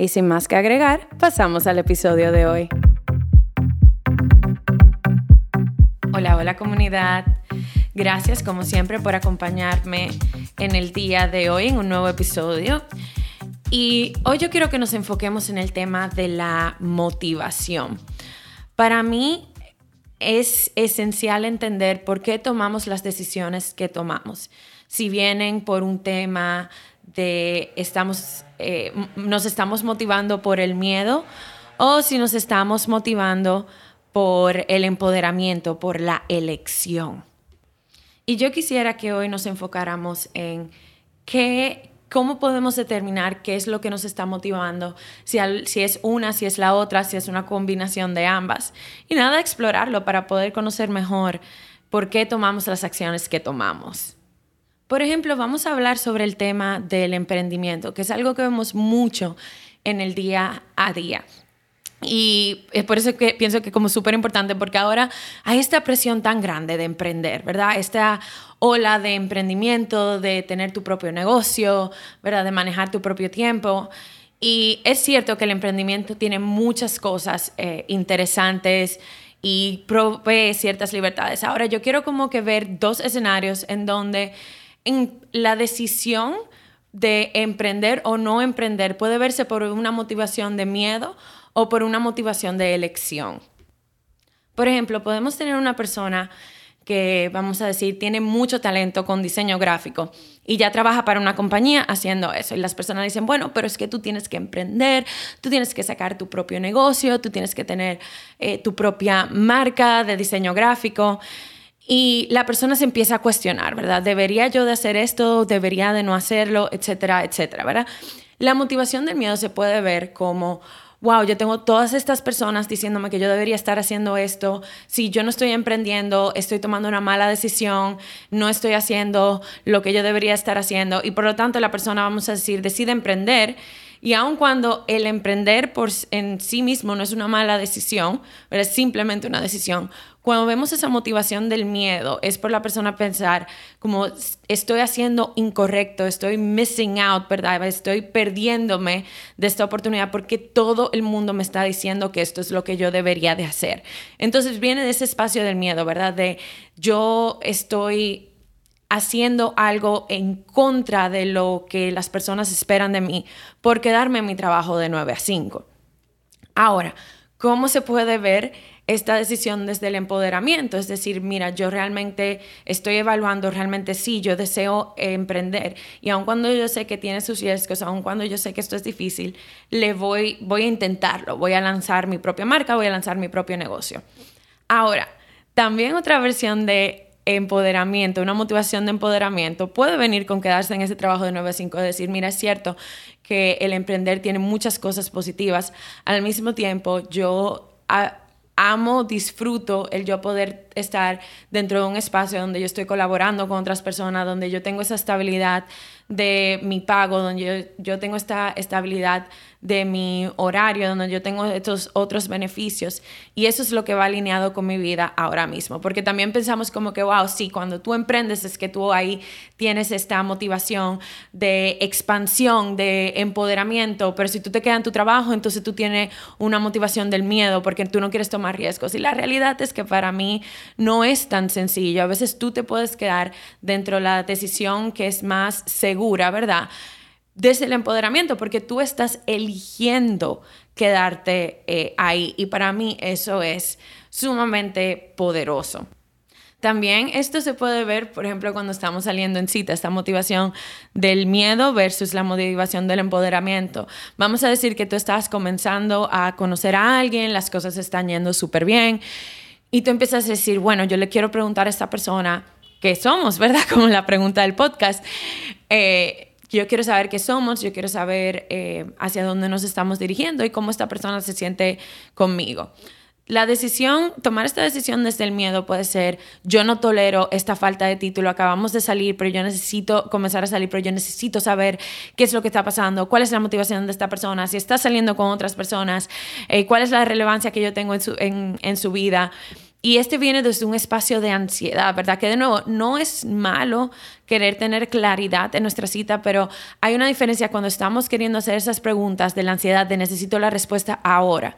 Y sin más que agregar, pasamos al episodio de hoy. Hola, hola comunidad. Gracias como siempre por acompañarme en el día de hoy en un nuevo episodio. Y hoy yo quiero que nos enfoquemos en el tema de la motivación. Para mí es esencial entender por qué tomamos las decisiones que tomamos. Si vienen por un tema de estamos, eh, nos estamos motivando por el miedo o si nos estamos motivando por el empoderamiento, por la elección. Y yo quisiera que hoy nos enfocáramos en qué, cómo podemos determinar qué es lo que nos está motivando, si, si es una, si es la otra, si es una combinación de ambas. Y nada, explorarlo para poder conocer mejor por qué tomamos las acciones que tomamos. Por ejemplo, vamos a hablar sobre el tema del emprendimiento, que es algo que vemos mucho en el día a día. Y es por eso que pienso que como súper importante, porque ahora hay esta presión tan grande de emprender, ¿verdad? Esta ola de emprendimiento, de tener tu propio negocio, ¿verdad? De manejar tu propio tiempo. Y es cierto que el emprendimiento tiene muchas cosas eh, interesantes y provee ciertas libertades. Ahora yo quiero como que ver dos escenarios en donde la decisión de emprender o no emprender puede verse por una motivación de miedo o por una motivación de elección. Por ejemplo, podemos tener una persona que, vamos a decir, tiene mucho talento con diseño gráfico y ya trabaja para una compañía haciendo eso. Y las personas dicen, bueno, pero es que tú tienes que emprender, tú tienes que sacar tu propio negocio, tú tienes que tener eh, tu propia marca de diseño gráfico. Y la persona se empieza a cuestionar, ¿verdad? ¿Debería yo de hacer esto? ¿Debería de no hacerlo? Etcétera, etcétera, ¿verdad? La motivación del miedo se puede ver como, wow, yo tengo todas estas personas diciéndome que yo debería estar haciendo esto, si yo no estoy emprendiendo, estoy tomando una mala decisión, no estoy haciendo lo que yo debería estar haciendo y por lo tanto la persona, vamos a decir, decide emprender. Y aun cuando el emprender por en sí mismo no es una mala decisión, es simplemente una decisión, cuando vemos esa motivación del miedo, es por la persona pensar como estoy haciendo incorrecto, estoy missing out, ¿verdad? Estoy perdiéndome de esta oportunidad porque todo el mundo me está diciendo que esto es lo que yo debería de hacer. Entonces viene de ese espacio del miedo, ¿verdad? De yo estoy haciendo algo en contra de lo que las personas esperan de mí por quedarme en mi trabajo de 9 a 5. Ahora, ¿cómo se puede ver? esta decisión desde el empoderamiento, es decir, mira, yo realmente estoy evaluando, realmente sí, yo deseo emprender y aun cuando yo sé que tiene sus riesgos, aun cuando yo sé que esto es difícil, le voy, voy a intentarlo, voy a lanzar mi propia marca, voy a lanzar mi propio negocio. Ahora, también otra versión de empoderamiento, una motivación de empoderamiento, puede venir con quedarse en ese trabajo de 9 a 5, decir, mira, es cierto que el emprender tiene muchas cosas positivas, al mismo tiempo yo amo, disfruto el yo poder estar dentro de un espacio donde yo estoy colaborando con otras personas, donde yo tengo esa estabilidad de mi pago, donde yo, yo tengo esta estabilidad de mi horario, donde yo tengo estos otros beneficios. Y eso es lo que va alineado con mi vida ahora mismo. Porque también pensamos como que, wow, sí, cuando tú emprendes es que tú ahí tienes esta motivación de expansión, de empoderamiento, pero si tú te quedas en tu trabajo, entonces tú tienes una motivación del miedo porque tú no quieres tomar riesgos. Y la realidad es que para mí no es tan sencillo. A veces tú te puedes quedar dentro de la decisión que es más segura, ¿verdad? desde el empoderamiento, porque tú estás eligiendo quedarte eh, ahí. Y para mí eso es sumamente poderoso. También esto se puede ver, por ejemplo, cuando estamos saliendo en cita, esta motivación del miedo versus la motivación del empoderamiento. Vamos a decir que tú estás comenzando a conocer a alguien, las cosas están yendo súper bien y tú empiezas a decir, bueno, yo le quiero preguntar a esta persona qué somos, ¿verdad? Como la pregunta del podcast. Eh, yo quiero saber qué somos, yo quiero saber eh, hacia dónde nos estamos dirigiendo y cómo esta persona se siente conmigo. La decisión, tomar esta decisión desde el miedo puede ser, yo no tolero esta falta de título, acabamos de salir, pero yo necesito comenzar a salir, pero yo necesito saber qué es lo que está pasando, cuál es la motivación de esta persona, si está saliendo con otras personas, eh, cuál es la relevancia que yo tengo en su, en, en su vida. Y este viene desde un espacio de ansiedad, ¿verdad? Que de nuevo, no es malo querer tener claridad en nuestra cita, pero hay una diferencia cuando estamos queriendo hacer esas preguntas de la ansiedad, de necesito la respuesta ahora,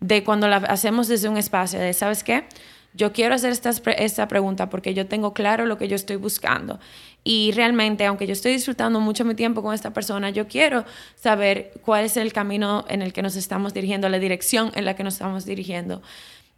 de cuando la hacemos desde un espacio de, ¿sabes qué? Yo quiero hacer esta, esta pregunta porque yo tengo claro lo que yo estoy buscando. Y realmente, aunque yo estoy disfrutando mucho mi tiempo con esta persona, yo quiero saber cuál es el camino en el que nos estamos dirigiendo, la dirección en la que nos estamos dirigiendo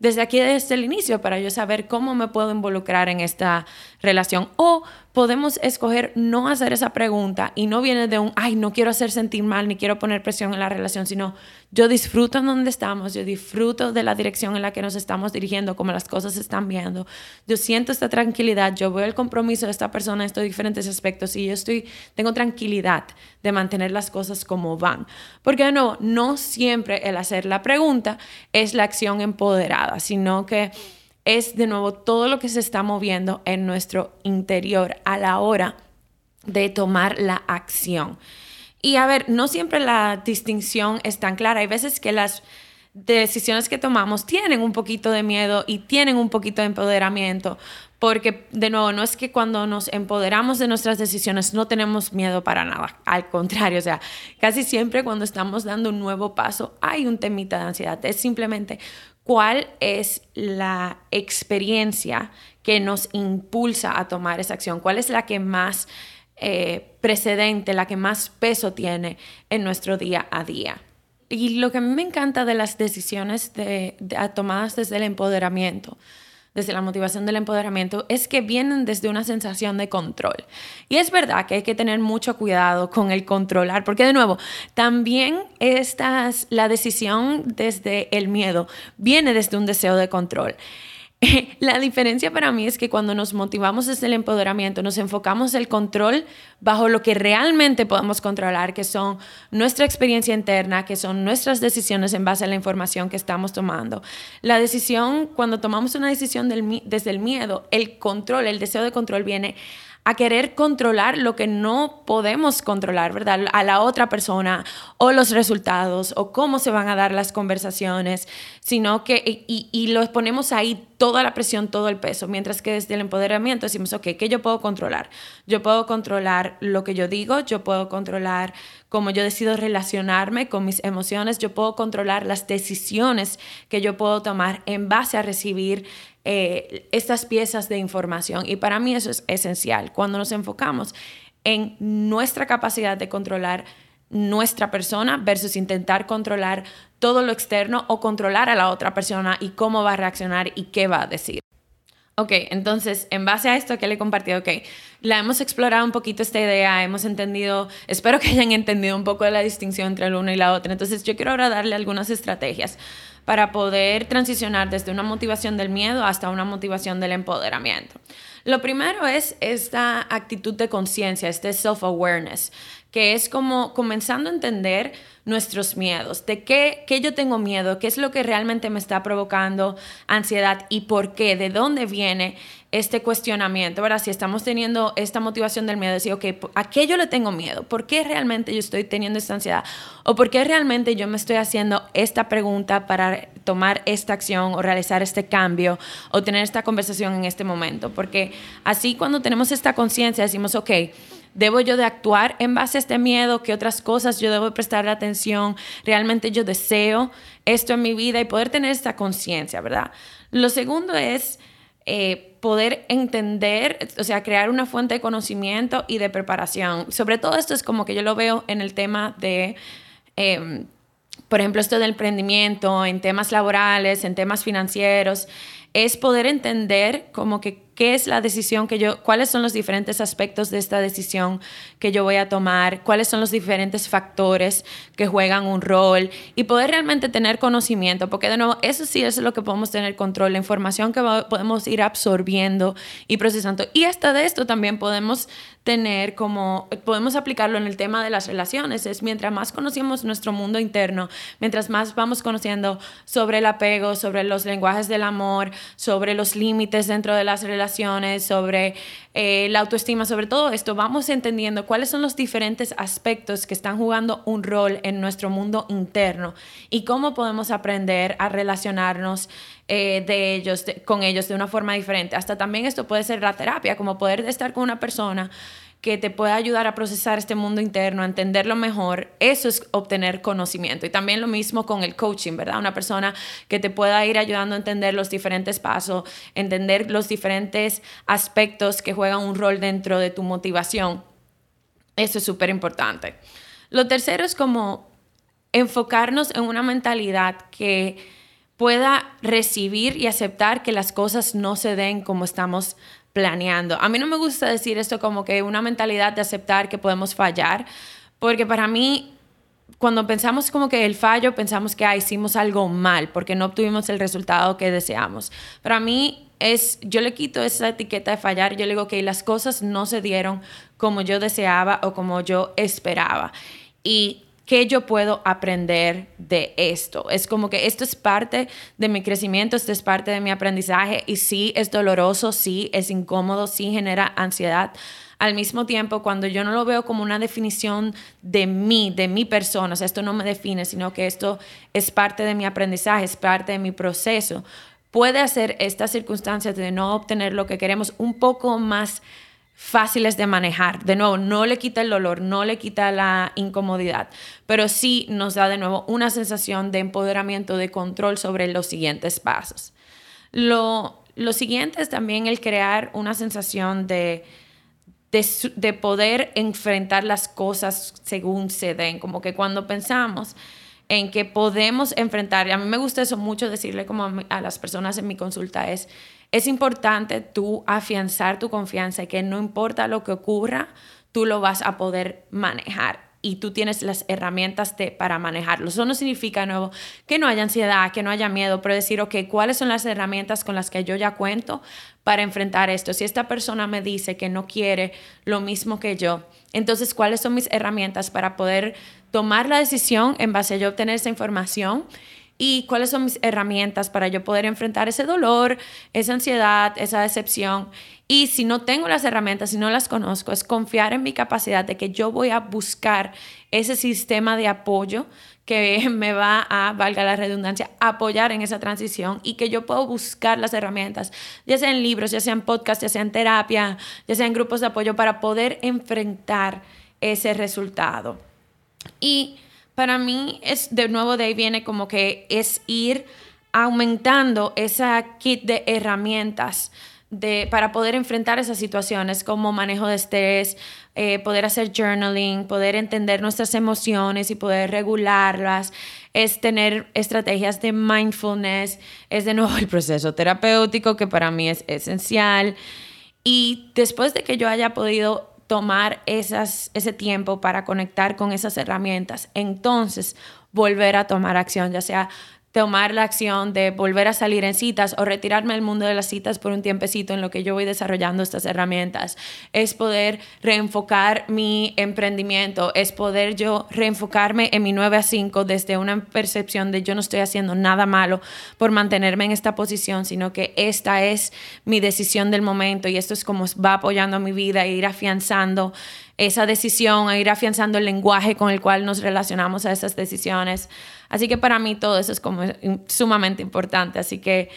desde aquí, desde el inicio, para yo saber cómo me puedo involucrar en esta relación. O podemos escoger no hacer esa pregunta y no viene de un, ay, no quiero hacer sentir mal ni quiero poner presión en la relación, sino yo disfruto en donde estamos, yo disfruto de la dirección en la que nos estamos dirigiendo, como las cosas se están viendo. Yo siento esta tranquilidad, yo veo el compromiso de esta persona en estos diferentes aspectos y yo estoy, tengo tranquilidad de mantener las cosas como van. Porque no, no siempre el hacer la pregunta es la acción empoderada, sino que es de nuevo todo lo que se está moviendo en nuestro interior a la hora de tomar la acción. Y a ver, no siempre la distinción es tan clara. Hay veces que las decisiones que tomamos tienen un poquito de miedo y tienen un poquito de empoderamiento, porque de nuevo, no es que cuando nos empoderamos de nuestras decisiones no tenemos miedo para nada, al contrario, o sea, casi siempre cuando estamos dando un nuevo paso hay un temita de ansiedad, es simplemente cuál es la experiencia que nos impulsa a tomar esa acción, cuál es la que más eh, precedente, la que más peso tiene en nuestro día a día. Y lo que a mí me encanta de las decisiones de, tomadas desde el empoderamiento, desde la motivación del empoderamiento, es que vienen desde una sensación de control. Y es verdad que hay que tener mucho cuidado con el controlar, porque de nuevo, también estas, la decisión desde el miedo viene desde un deseo de control. La diferencia para mí es que cuando nos motivamos desde el empoderamiento, nos enfocamos el control bajo lo que realmente podemos controlar, que son nuestra experiencia interna, que son nuestras decisiones en base a la información que estamos tomando. La decisión, cuando tomamos una decisión desde el miedo, el control, el deseo de control viene a querer controlar lo que no podemos controlar, ¿verdad? A la otra persona o los resultados o cómo se van a dar las conversaciones, sino que, y, y lo ponemos ahí toda la presión, todo el peso, mientras que desde el empoderamiento decimos, ok, ¿qué yo puedo controlar? Yo puedo controlar lo que yo digo, yo puedo controlar cómo yo decido relacionarme con mis emociones, yo puedo controlar las decisiones que yo puedo tomar en base a recibir eh, estas piezas de información. Y para mí eso es esencial. Cuando nos enfocamos en nuestra capacidad de controlar nuestra persona versus intentar controlar todo lo externo o controlar a la otra persona y cómo va a reaccionar y qué va a decir. Ok, entonces, en base a esto que le he compartido, ok, la hemos explorado un poquito esta idea, hemos entendido, espero que hayan entendido un poco de la distinción entre el uno y la otra. Entonces, yo quiero ahora darle algunas estrategias para poder transicionar desde una motivación del miedo hasta una motivación del empoderamiento. Lo primero es esta actitud de conciencia, este self-awareness, que es como comenzando a entender nuestros miedos, de qué, qué, yo tengo miedo, qué es lo que realmente me está provocando ansiedad y por qué, de dónde viene este cuestionamiento, ¿verdad? Si estamos teniendo esta motivación del miedo, decir, ok, ¿a qué yo le tengo miedo? ¿Por qué realmente yo estoy teniendo esta ansiedad? ¿O por qué realmente yo me estoy haciendo esta pregunta para tomar esta acción o realizar este cambio o tener esta conversación en este momento? Porque así cuando tenemos esta conciencia decimos, ok, ¿Debo yo de actuar en base a este miedo? ¿Qué otras cosas yo debo prestar atención? ¿Realmente yo deseo esto en mi vida? Y poder tener esta conciencia, ¿verdad? Lo segundo es eh, poder entender, o sea, crear una fuente de conocimiento y de preparación. Sobre todo esto es como que yo lo veo en el tema de... Em, por ejemplo, esto del emprendimiento, en temas laborales, en temas financieros, es poder entender como que qué es la decisión que yo, cuáles son los diferentes aspectos de esta decisión que yo voy a tomar, cuáles son los diferentes factores que juegan un rol y poder realmente tener conocimiento, porque de nuevo, eso sí es lo que podemos tener control, la información que podemos ir absorbiendo y procesando. Y hasta de esto también podemos tener como, podemos aplicarlo en el tema de las relaciones, es mientras más conocemos nuestro mundo interno, mientras más vamos conociendo sobre el apego, sobre los lenguajes del amor, sobre los límites dentro de las relaciones, sobre eh, la autoestima, sobre todo esto, vamos entendiendo cuáles son los diferentes aspectos que están jugando un rol en nuestro mundo interno y cómo podemos aprender a relacionarnos eh, de ellos, con ellos de una forma diferente. Hasta también esto puede ser la terapia, como poder estar con una persona que te pueda ayudar a procesar este mundo interno, a entenderlo mejor, eso es obtener conocimiento. Y también lo mismo con el coaching, ¿verdad? Una persona que te pueda ir ayudando a entender los diferentes pasos, entender los diferentes aspectos que juegan un rol dentro de tu motivación. Eso es súper importante. Lo tercero es como enfocarnos en una mentalidad que pueda recibir y aceptar que las cosas no se den como estamos planeando. A mí no me gusta decir esto como que una mentalidad de aceptar que podemos fallar, porque para mí cuando pensamos como que el fallo, pensamos que ah, hicimos algo mal porque no obtuvimos el resultado que deseamos. Para mí es, yo le quito esa etiqueta de fallar, yo le digo que las cosas no se dieron como yo deseaba o como yo esperaba. Y ¿Qué yo puedo aprender de esto? Es como que esto es parte de mi crecimiento, esto es parte de mi aprendizaje y sí es doloroso, sí es incómodo, sí genera ansiedad. Al mismo tiempo, cuando yo no lo veo como una definición de mí, de mi persona, o sea, esto no me define, sino que esto es parte de mi aprendizaje, es parte de mi proceso, puede hacer estas circunstancias de no obtener lo que queremos un poco más fáciles de manejar. De nuevo, no le quita el dolor, no le quita la incomodidad, pero sí nos da de nuevo una sensación de empoderamiento, de control sobre los siguientes pasos. Lo, siguiente es también el crear una sensación de, de, poder enfrentar las cosas según se den, como que cuando pensamos en que podemos enfrentar, y a mí me gusta eso mucho decirle como a las personas en mi consulta, es es importante tú afianzar tu confianza y que no importa lo que ocurra, tú lo vas a poder manejar y tú tienes las herramientas de, para manejarlo. Eso no significa, nuevo, que no haya ansiedad, que no haya miedo, pero decir, ok, ¿cuáles son las herramientas con las que yo ya cuento para enfrentar esto? Si esta persona me dice que no quiere lo mismo que yo, entonces, ¿cuáles son mis herramientas para poder tomar la decisión en base a yo obtener esa información y cuáles son mis herramientas para yo poder enfrentar ese dolor, esa ansiedad, esa decepción. Y si no tengo las herramientas, si no las conozco, es confiar en mi capacidad de que yo voy a buscar ese sistema de apoyo que me va a, valga la redundancia, apoyar en esa transición y que yo puedo buscar las herramientas, ya sea en libros, ya sea en podcast, ya sea en terapia, ya sea en grupos de apoyo para poder enfrentar ese resultado. Y para mí es de nuevo de ahí viene como que es ir aumentando esa kit de herramientas de, para poder enfrentar esas situaciones como manejo de estrés, eh, poder hacer journaling, poder entender nuestras emociones y poder regularlas, es tener estrategias de mindfulness, es de nuevo el proceso terapéutico que para mí es esencial. Y después de que yo haya podido tomar esas, ese tiempo para conectar con esas herramientas. Entonces, volver a tomar acción, ya sea tomar la acción de volver a salir en citas o retirarme del mundo de las citas por un tiempecito en lo que yo voy desarrollando estas herramientas. Es poder reenfocar mi emprendimiento, es poder yo reenfocarme en mi 9 a 5 desde una percepción de yo no estoy haciendo nada malo por mantenerme en esta posición, sino que esta es mi decisión del momento y esto es como va apoyando mi vida e ir afianzando esa decisión, a ir afianzando el lenguaje con el cual nos relacionamos a esas decisiones. Así que para mí todo eso es como sumamente importante. Así que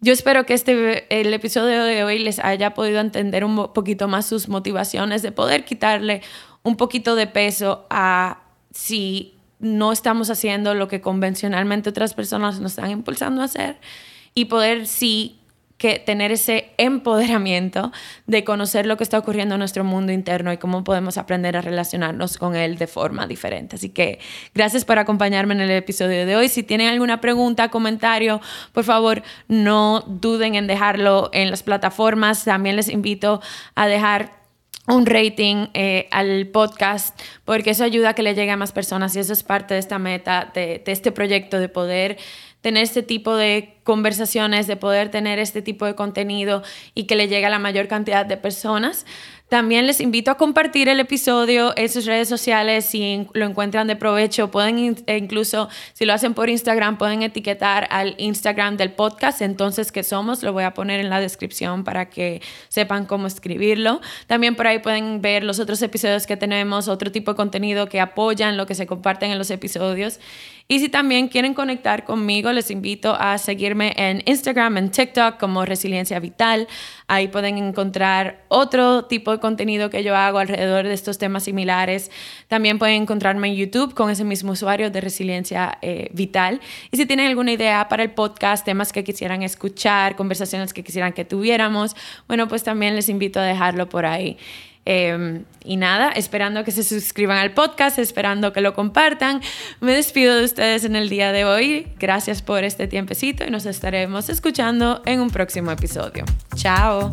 yo espero que este, el episodio de hoy les haya podido entender un poquito más sus motivaciones, de poder quitarle un poquito de peso a si no estamos haciendo lo que convencionalmente otras personas nos están impulsando a hacer y poder sí que tener ese empoderamiento de conocer lo que está ocurriendo en nuestro mundo interno y cómo podemos aprender a relacionarnos con él de forma diferente. Así que gracias por acompañarme en el episodio de hoy. Si tienen alguna pregunta, comentario, por favor no duden en dejarlo en las plataformas. También les invito a dejar un rating eh, al podcast porque eso ayuda a que le llegue a más personas y eso es parte de esta meta, de, de este proyecto de poder tener este tipo de conversaciones, de poder tener este tipo de contenido y que le llegue a la mayor cantidad de personas. También les invito a compartir el episodio en sus redes sociales si lo encuentran de provecho. Pueden e incluso, si lo hacen por Instagram, pueden etiquetar al Instagram del podcast, entonces que somos. Lo voy a poner en la descripción para que sepan cómo escribirlo. También por ahí pueden ver los otros episodios que tenemos, otro tipo de contenido que apoyan lo que se comparten en los episodios. Y si también quieren conectar conmigo, les invito a seguirme en Instagram, en TikTok como Resiliencia Vital. Ahí pueden encontrar otro tipo de contenido que yo hago alrededor de estos temas similares. También pueden encontrarme en YouTube con ese mismo usuario de Resiliencia eh, Vital. Y si tienen alguna idea para el podcast, temas que quisieran escuchar, conversaciones que quisieran que tuviéramos, bueno, pues también les invito a dejarlo por ahí. Em, y nada, esperando que se suscriban al podcast, esperando que lo compartan. Me despido de ustedes en el día de hoy. Gracias por este tiempecito y nos estaremos escuchando en un próximo episodio. Chao.